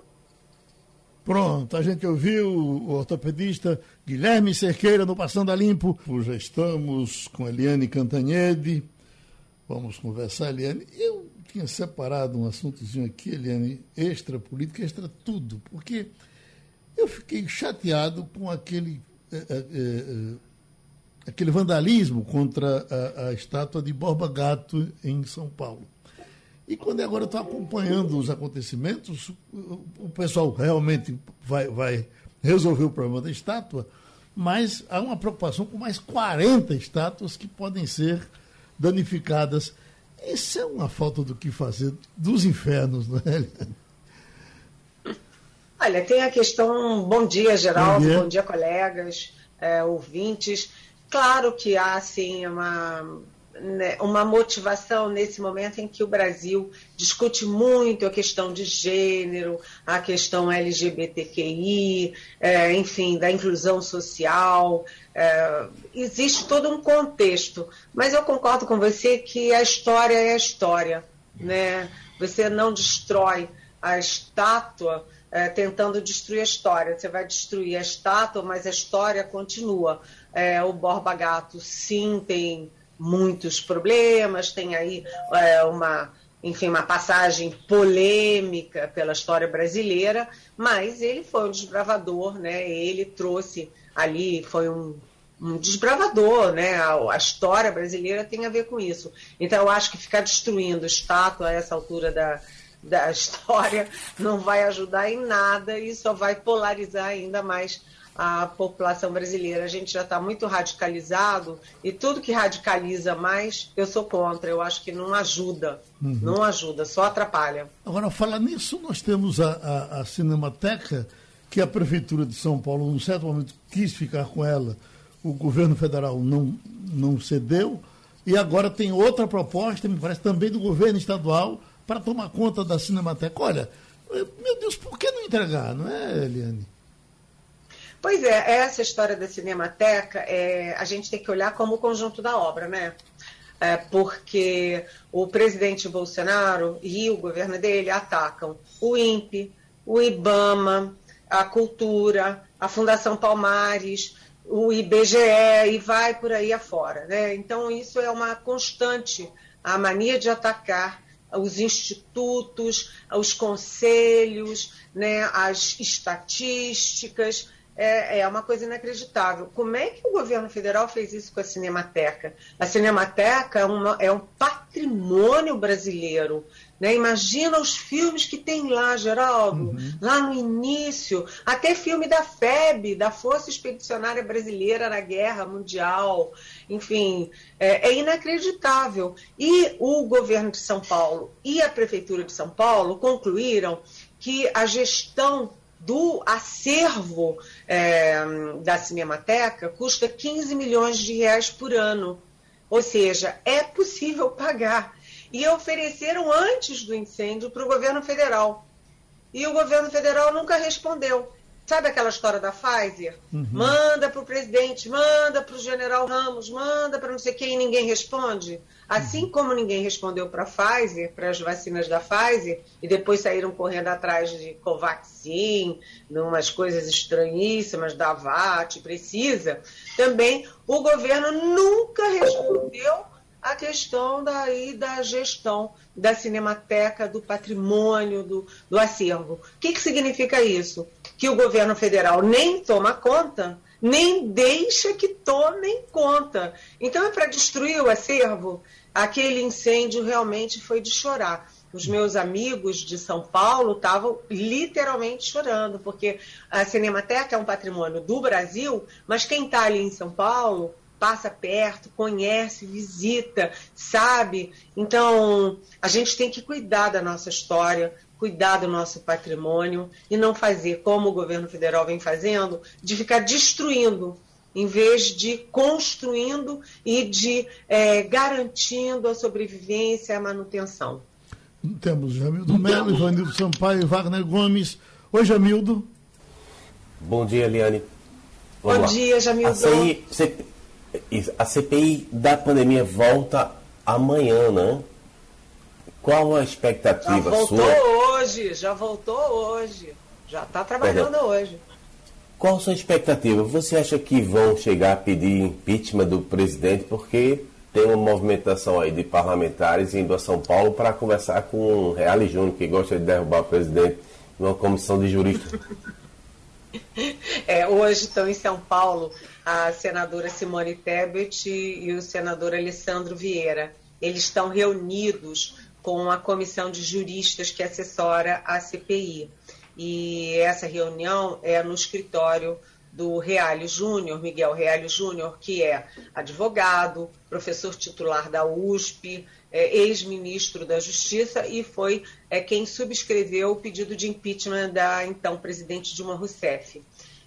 Pronto, a gente ouviu o ortopedista Guilherme Cerqueira no Passando a Limpo. Já estamos com Eliane Cantanhede. Vamos conversar, Eliane. Eu tinha separado um assuntozinho aqui, Eliane, extra política, extra tudo, porque eu fiquei chateado com aquele, é, é, é, aquele vandalismo contra a, a estátua de Borba Gato em São Paulo. E quando agora eu estou acompanhando os acontecimentos, o pessoal realmente vai, vai resolver o problema da estátua, mas há uma preocupação com mais 40 estátuas que podem ser danificadas. Isso é uma falta do que fazer dos infernos, não é? Olha, tem a questão. Bom dia, Geraldo. Bom dia, bom dia colegas, é, ouvintes. Claro que há, sim, uma né, uma motivação nesse momento em que o Brasil discute muito a questão de gênero, a questão LGBTQI, é, enfim, da inclusão social. É, existe todo um contexto, mas eu concordo com você que a história é a história. Né? Você não destrói a estátua é, tentando destruir a história. Você vai destruir a estátua, mas a história continua. É, o Borba Gato, sim, tem muitos problemas, tem aí é, uma, enfim, uma passagem polêmica pela história brasileira, mas ele foi um desbravador, né? Ele trouxe ali, foi um, um desbravador, né? A, a, história brasileira tem a ver com isso. Então eu acho que ficar destruindo estátua a essa altura da, da história não vai ajudar em nada e só vai polarizar ainda mais a população brasileira. A gente já está muito radicalizado e tudo que radicaliza mais, eu sou contra. Eu acho que não ajuda. Uhum. Não ajuda, só atrapalha. Agora, falar nisso, nós temos a, a, a, Cinemateca, que a Prefeitura de São Paulo, num certo momento, quis ficar com ela. O governo federal não, não cedeu. E agora tem outra proposta, me parece, também do governo estadual, para tomar conta da Cinemateca. Olha, meu Deus, por que não entregar, não é, Eliane? Pois é, essa história da Cinemateca, é, a gente tem que olhar como o conjunto da obra, né? É, porque o presidente Bolsonaro e o governo dele atacam o INPE, o IBAMA, a Cultura, a Fundação Palmares, o IBGE e vai por aí afora. Né? Então, isso é uma constante, a mania de atacar os institutos, os conselhos, né, as estatísticas, é, é, uma coisa inacreditável. Como é que o governo federal fez isso com a Cinemateca? A Cinemateca é, uma, é um patrimônio brasileiro. Né? Imagina os filmes que tem lá, Geraldo, uhum. lá no início, até filme da FEB, da Força Expedicionária Brasileira na Guerra Mundial. Enfim, é, é inacreditável. E o governo de São Paulo e a Prefeitura de São Paulo concluíram que a gestão do acervo é, da Cinemateca custa 15 milhões de reais por ano. Ou seja, é possível pagar. E ofereceram antes do incêndio para o governo federal. E o governo federal nunca respondeu. Sabe aquela história da Pfizer? Uhum. Manda para o presidente, manda para o general Ramos, manda para não sei quem e ninguém responde. Assim uhum. como ninguém respondeu para a Pfizer, para as vacinas da Pfizer, e depois saíram correndo atrás de Covaxin, umas coisas estranhíssimas da VAT, precisa, também o governo nunca respondeu a questão daí da gestão da cinemateca, do patrimônio, do, do acervo. O que, que significa isso? Que o governo federal nem toma conta, nem deixa que tomem conta. Então é para destruir o acervo. Aquele incêndio realmente foi de chorar. Os meus amigos de São Paulo estavam literalmente chorando, porque a Cinemateca é um patrimônio do Brasil, mas quem está ali em São Paulo passa perto, conhece, visita, sabe? Então, a gente tem que cuidar da nossa história, cuidar do nosso patrimônio e não fazer como o governo federal vem fazendo, de ficar destruindo, em vez de construindo e de é, garantindo a sobrevivência e a manutenção. Temos Jamildo Melo, Ivanildo Sampaio e Wagner Gomes. Oi, Jamildo. Bom dia, Eliane. Vamos Bom lá. dia, Jamildo. Você, a CPI da pandemia volta amanhã, né? Qual a expectativa já voltou sua? Hoje, já voltou hoje. Já está trabalhando Perdão. hoje. Qual a sua expectativa? Você acha que vão chegar a pedir impeachment do presidente? Porque tem uma movimentação aí de parlamentares indo a São Paulo para conversar com o Reale Júnior, que gosta de derrubar o presidente, numa comissão de juristas. É, hoje estão em São Paulo a senadora Simone Tebet e o senador Alessandro Vieira. Eles estão reunidos com a comissão de juristas que assessora a CPI. E essa reunião é no escritório do Reale Júnior, Miguel Reale Júnior, que é advogado, professor titular da USP, é, ex-ministro da Justiça e foi é, quem subscreveu o pedido de impeachment da então presidente Dilma Rousseff.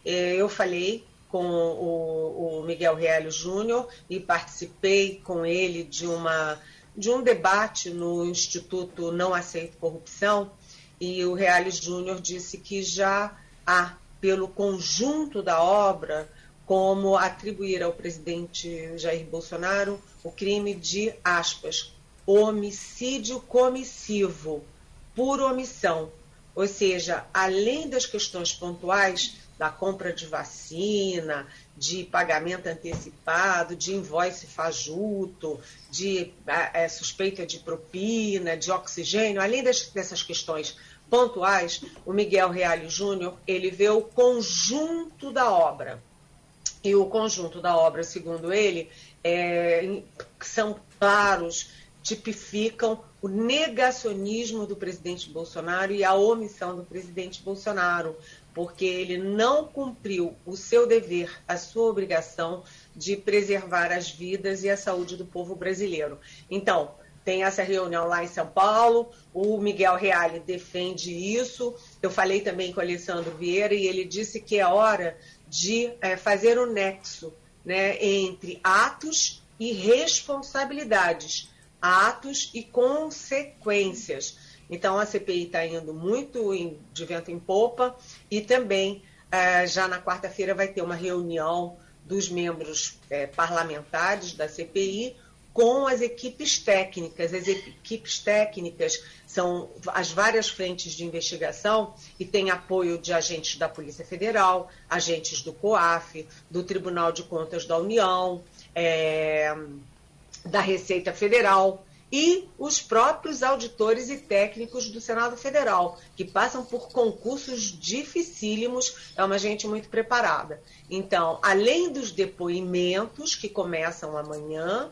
É, eu falei com o, o Miguel Reale Júnior e participei com ele de, uma, de um debate no Instituto Não Aceito Corrupção e o Reale Júnior disse que já há, pelo conjunto da obra, como atribuir ao presidente Jair Bolsonaro o crime de, aspas, homicídio comissivo, por omissão. Ou seja, além das questões pontuais, da compra de vacina, de pagamento antecipado, de invoice fajuto, de é, suspeita de propina, de oxigênio, além das, dessas questões pontuais, o Miguel Reale Júnior ele vê o conjunto da obra. E o conjunto da obra, segundo ele, é, são claros, tipificam o negacionismo do presidente Bolsonaro e a omissão do presidente Bolsonaro porque ele não cumpriu o seu dever, a sua obrigação de preservar as vidas e a saúde do povo brasileiro. Então, tem essa reunião lá em São Paulo, o Miguel Reale defende isso. Eu falei também com o Alessandro Vieira e ele disse que é hora de é, fazer o um nexo né, entre atos e responsabilidades, atos e consequências. Então, a CPI está indo muito em, de vento em popa e também, eh, já na quarta-feira, vai ter uma reunião dos membros eh, parlamentares da CPI com as equipes técnicas. As equipes técnicas são as várias frentes de investigação e tem apoio de agentes da Polícia Federal, agentes do COAF, do Tribunal de Contas da União, é, da Receita Federal. e os próprios auditores e técnicos do Senado Federal, que passam por concursos dificílimos, é uma gente muito preparada. Então, além dos depoimentos que começam amanhã,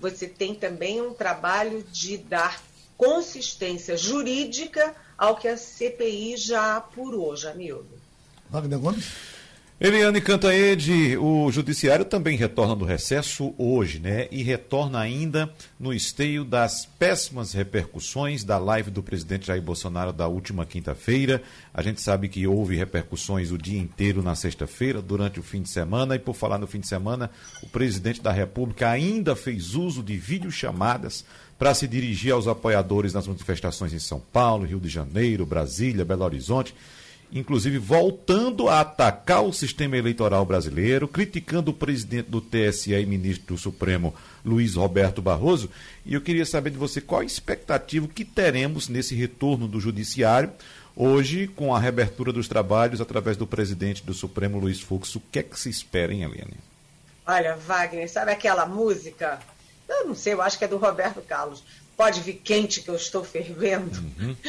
você tem também um trabalho de dar consistência jurídica ao que a CPI já apurou, Jamildo. Wagner Gomes? Eliane Cantaede, o judiciário também retorna do recesso hoje, né? E retorna ainda no esteio das péssimas repercussões da live do presidente Jair Bolsonaro da última quinta-feira. A gente sabe que houve repercussões o dia inteiro na sexta-feira, durante o fim de semana, e por falar no fim de semana, o presidente da República ainda fez uso de videochamadas para se dirigir aos apoiadores nas manifestações em São Paulo, Rio de Janeiro, Brasília, Belo Horizonte inclusive voltando a atacar o sistema eleitoral brasileiro, criticando o presidente do TSE e ministro do Supremo, Luiz Roberto Barroso. E eu queria saber de você qual a expectativa que teremos nesse retorno do Judiciário, hoje, com a reabertura dos trabalhos através do presidente do Supremo, Luiz Fux. O que é que se espera, hein, Eliane? Olha, Wagner, sabe aquela música? Eu não sei, eu acho que é do Roberto Carlos pode vir quente que eu estou fervendo. Uhum.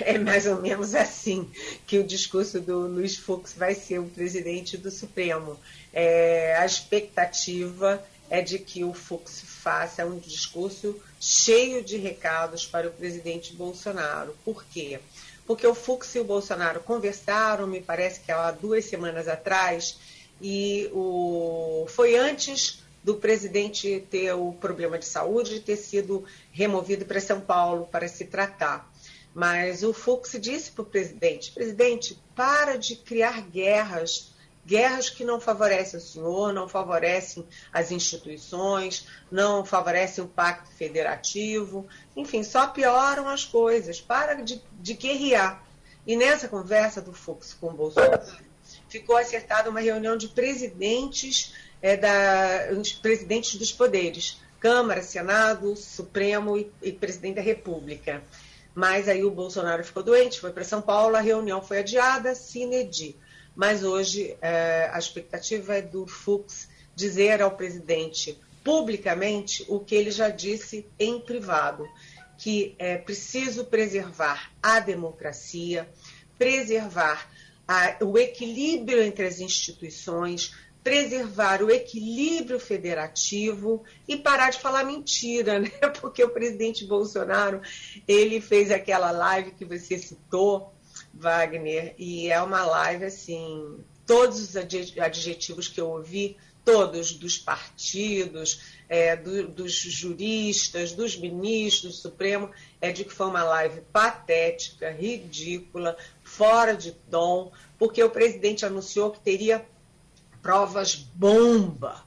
É mais ou menos assim que o discurso do Luiz Fux vai ser o presidente do Supremo. É, a expectativa é de que o Fux faça um discurso cheio de recados para o presidente Bolsonaro. Por quê? Porque o Fux e o Bolsonaro conversaram, me parece que há duas semanas atrás, e o... foi antes do presidente ter o problema de saúde e ter sido removido para São Paulo para se tratar. Mas o Fux disse para o presidente: presidente, para de criar guerras, guerras que não favorecem o senhor, não favorecem as instituições, não favorecem o pacto federativo, enfim, só pioram as coisas. Para de, de guerrear. E nessa conversa do Fux com o Bolsonaro, ficou acertada uma reunião de presidentes é, da, os presidentes dos poderes, Câmara, Senado, Supremo e, e presidente da República. Mas aí o Bolsonaro ficou doente, foi para São Paulo, a reunião foi adiada, sine Mas hoje é, a expectativa é do Fux dizer ao presidente publicamente o que ele já disse em privado, que é preciso preservar a democracia, preservar a, o equilíbrio entre as instituições, preservar o equilíbrio federativo e parar de falar mentira, né? Porque o presidente Bolsonaro, ele fez aquela live que você citou, Wagner, e é uma live assim, todos os adjetivos que eu ouvi, todos dos partidos, é, do, dos juristas, dos ministros do Supremo, é de que foi uma live patética, ridícula, fora de tom, porque o presidente anunciou que teria provas bomba,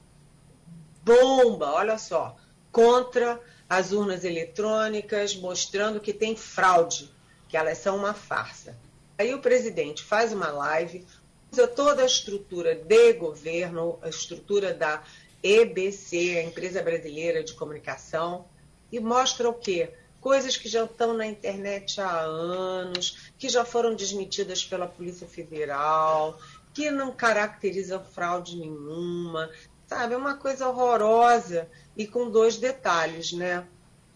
bomba, olha só, contra as urnas eletrônicas, mostrando que tem fraude, que elas são uma farsa. Aí o presidente faz uma live, usa toda a estrutura de governo, a estrutura da EBC, a Empresa Brasileira de Comunicação, e mostra o quê? Coisas que já estão na internet há anos, que já foram desmentidas pela Polícia Federal, que não caracteriza fraude nenhuma, sabe? É uma coisa horrorosa e com dois detalhes, né?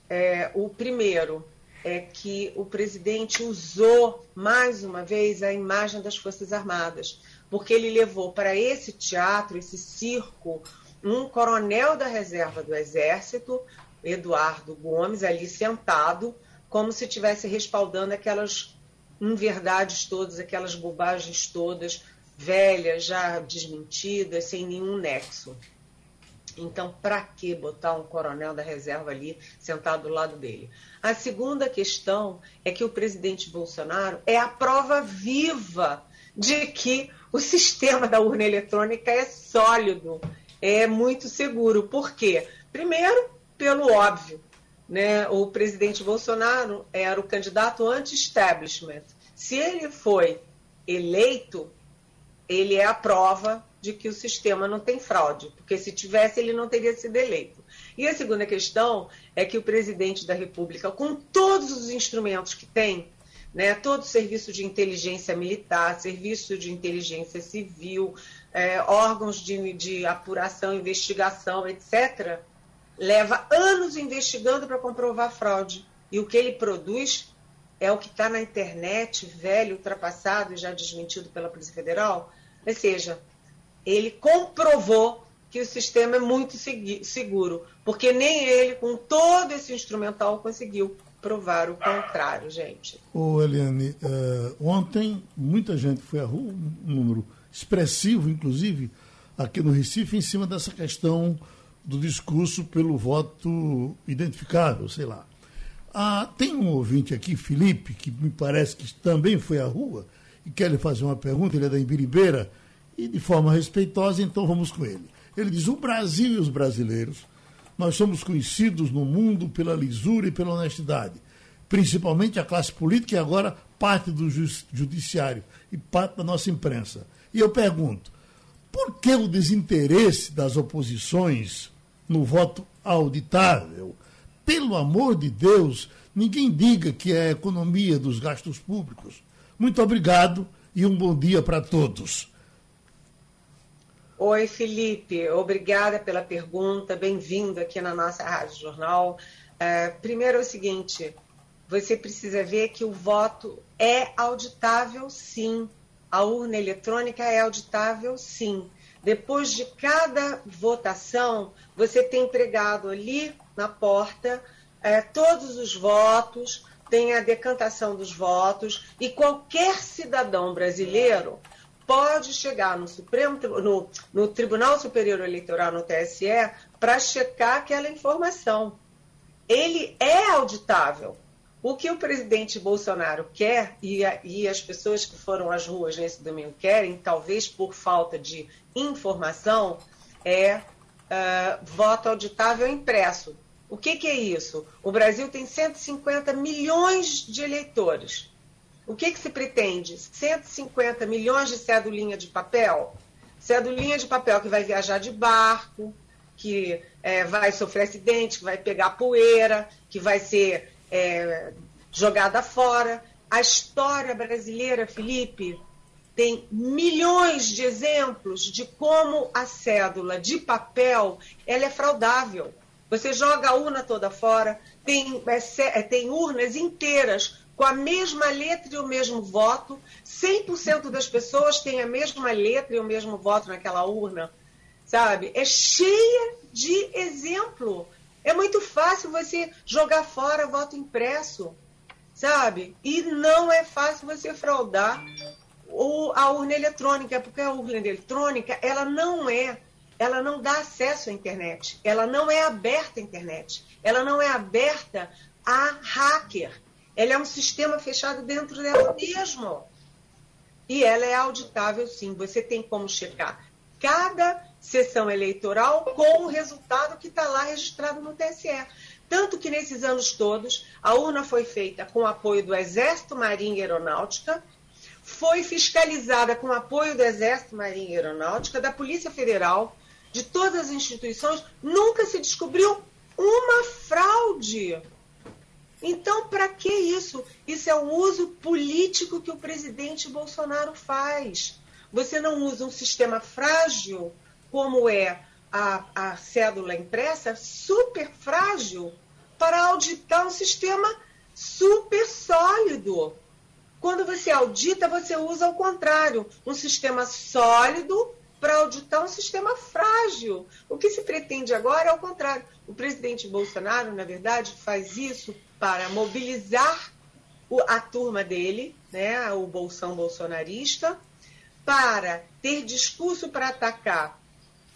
É, o primeiro é que o presidente usou mais uma vez a imagem das Forças Armadas, porque ele levou para esse teatro, esse circo, um coronel da reserva do Exército, Eduardo Gomes, ali sentado, como se estivesse respaldando aquelas inverdades todas, aquelas bobagens todas velhas, já desmentidas, sem nenhum nexo. Então, para que botar um coronel da reserva ali sentado do lado dele? A segunda questão é que o presidente Bolsonaro é a prova viva de que o sistema da urna eletrônica é sólido, é muito seguro. Por quê? Primeiro, pelo óbvio. Né? O presidente Bolsonaro era o candidato anti-establishment. Se ele foi eleito, ele é a prova de que o sistema não tem fraude, porque se tivesse, ele não teria sido eleito. E a segunda questão é que o presidente da República, com todos os instrumentos que tem, né, todo o serviço de inteligência militar, serviço de inteligência civil, é, órgãos de, de apuração, investigação, etc., leva anos investigando para comprovar fraude. E o que ele produz é o que está na internet, velho, ultrapassado e já desmentido pela Polícia Federal. Ou seja, ele comprovou que o sistema é muito seguro, porque nem ele, com todo esse instrumental, conseguiu provar o contrário, gente. Ô, Eliane, uh, ontem muita gente foi à rua, um número expressivo, inclusive, aqui no Recife, em cima dessa questão do discurso pelo voto identificável, sei lá. Ah, tem um ouvinte aqui, Felipe, que me parece que também foi à rua e quer lhe fazer uma pergunta, ele é da Ibiribeira, e de forma respeitosa, então vamos com ele. Ele diz: o Brasil e os brasileiros, nós somos conhecidos no mundo pela lisura e pela honestidade, principalmente a classe política e agora parte do judiciário e parte da nossa imprensa. E eu pergunto: por que o desinteresse das oposições no voto auditável? pelo amor de Deus, ninguém diga que é a economia dos gastos públicos. Muito obrigado e um bom dia para todos. Oi, Felipe. Obrigada pela pergunta. Bem-vindo aqui na nossa Rádio Jornal. É, primeiro é o seguinte: você precisa ver que o voto é auditável, sim. A urna eletrônica é auditável, sim. Depois de cada votação, você tem empregado ali na porta é, todos os votos, tem a decantação dos votos, e qualquer cidadão brasileiro pode chegar no Supremo no, no Tribunal Superior Eleitoral, no TSE, para checar aquela informação. Ele é auditável. O que o presidente Bolsonaro quer, e, a, e as pessoas que foram às ruas nesse domingo querem, talvez por falta de informação, é uh, voto auditável impresso. O que, que, é isso? O Brasil tem 150 milhões de eleitores. O que, que se pretende? 150 milhões de cedulinha de papel? Cedulinha de papel que vai viajar de barco, que é, vai sofrer acidente, que vai pegar poeira, que vai ser é, jogada fora. A história brasileira, Felipe, tem milhões de exemplos de como a cédula de papel ela é fraudável. Você joga a urna toda fora, tem, é, é tem urnas inteiras com a mesma letra e o mesmo voto, 100% das pessoas têm a mesma letra e o mesmo voto naquela urna, sabe? É cheia de exemplo. É muito fácil você jogar fora voto impresso, sabe? E não é fácil você fraudar o, a urna eletrônica, porque a urna eletrônica, ela não é ela não dá acesso à internet, ela não é aberta à internet, ela não é aberta a hacker. Ela é um sistema fechado dentro dela mesmo. E ela é auditável, sim. Você tem como checar cada sessão eleitoral com o resultado que está lá registrado no TSE. Tanto que nesses anos todos, a urna foi feita com apoio do Exército, Marinha e Aeronáutica, foi fiscalizada com apoio do Exército, Marinha e Aeronáutica, da Polícia Federal, de todas as instituições, nunca se descobriu uma fraude. Então, para que isso? Isso é um uso político que o presidente Bolsonaro faz. Você não usa um sistema frágil, como é a, a cédula impressa, super frágil, para auditar um sistema super sólido. Quando você audita, você usa o contrário, um sistema sólido para auditar um sistema frágil. O que se pretende agora é o contrário. O presidente Bolsonaro, na verdade, faz isso para mobilizar a turma dele, né, o bolsão bolsonarista, para ter discurso para atacar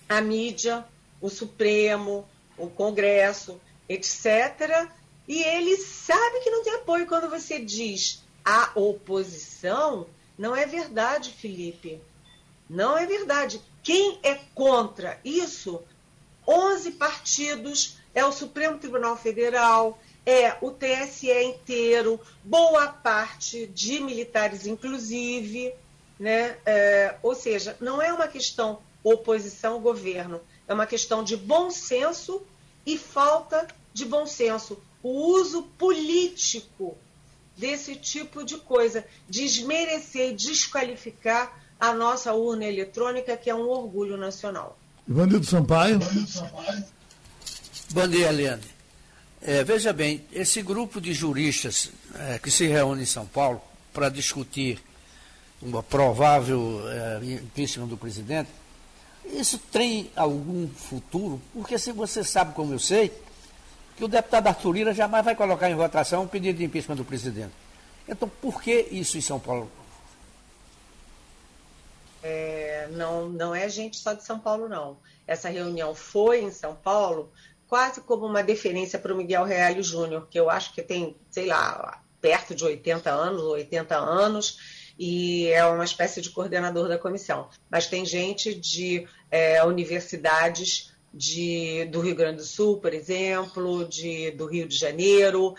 a mídia, o Supremo, o Congresso, etc. E ele sabe que não tem apoio quando você diz a oposição. Não é verdade, Felipe. Não é verdade. Quem é contra isso? 11 partidos, é o Supremo Tribunal Federal, é o TSE inteiro, boa parte de militares, inclusive. Né? É, ou seja, não é uma questão oposição-governo, é uma questão de bom senso e falta de bom senso. O uso político desse tipo de coisa, desmerecer e desqualificar a nossa urna eletrônica, que é um orgulho nacional. Ivanildo Sampaio. Bom dia, Eliane. É, veja bem, esse grupo de juristas é, que se reúne em São Paulo para discutir uma provável é, impeachment do presidente, isso tem algum futuro? Porque se você sabe, como eu sei, que o deputado Arthur Lira jamais vai colocar em votação um pedido de impeachment do presidente. Então, por que isso em São Paulo? É, não, não é gente só de São Paulo, não. Essa reunião foi em São Paulo quase como uma deferência para o Miguel Reale Júnior, que eu acho que tem, sei lá, perto de 80 anos, 80 anos, e é uma espécie de coordenador da comissão. Mas tem gente de é, universidades de, do Rio Grande do Sul, por exemplo, de, do Rio de Janeiro,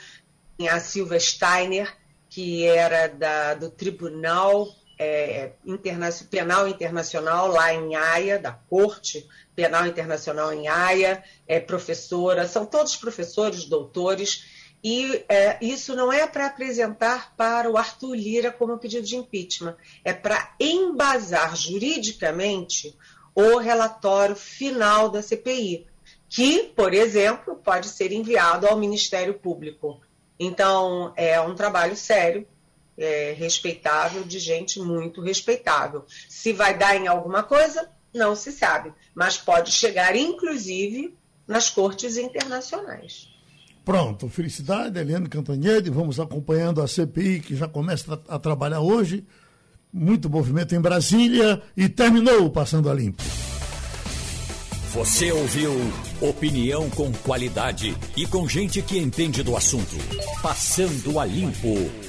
a Silva Steiner, que era da, do Tribunal é, interna Penal Internacional lá em Haia, da Corte Penal Internacional em Haia, é professora, são todos professores, doutores, e é, isso não é para apresentar para o Arthur Lira como pedido de impeachment, é para embasar juridicamente o relatório final da CPI, que, por exemplo, pode ser enviado ao Ministério Público. Então, é um trabalho sério, é, respeitável, de gente muito respeitável. Se vai dar em alguma coisa, não se sabe, mas pode chegar, inclusive, nas cortes internacionais. Pronto, felicidade, Eliane Cantanhede. Vamos acompanhando a CPI que já começa a, a trabalhar hoje. Muito movimento em Brasília e terminou Passando a Limpo. Você ouviu opinião com qualidade e com gente que entende do assunto. Passando a Limpo.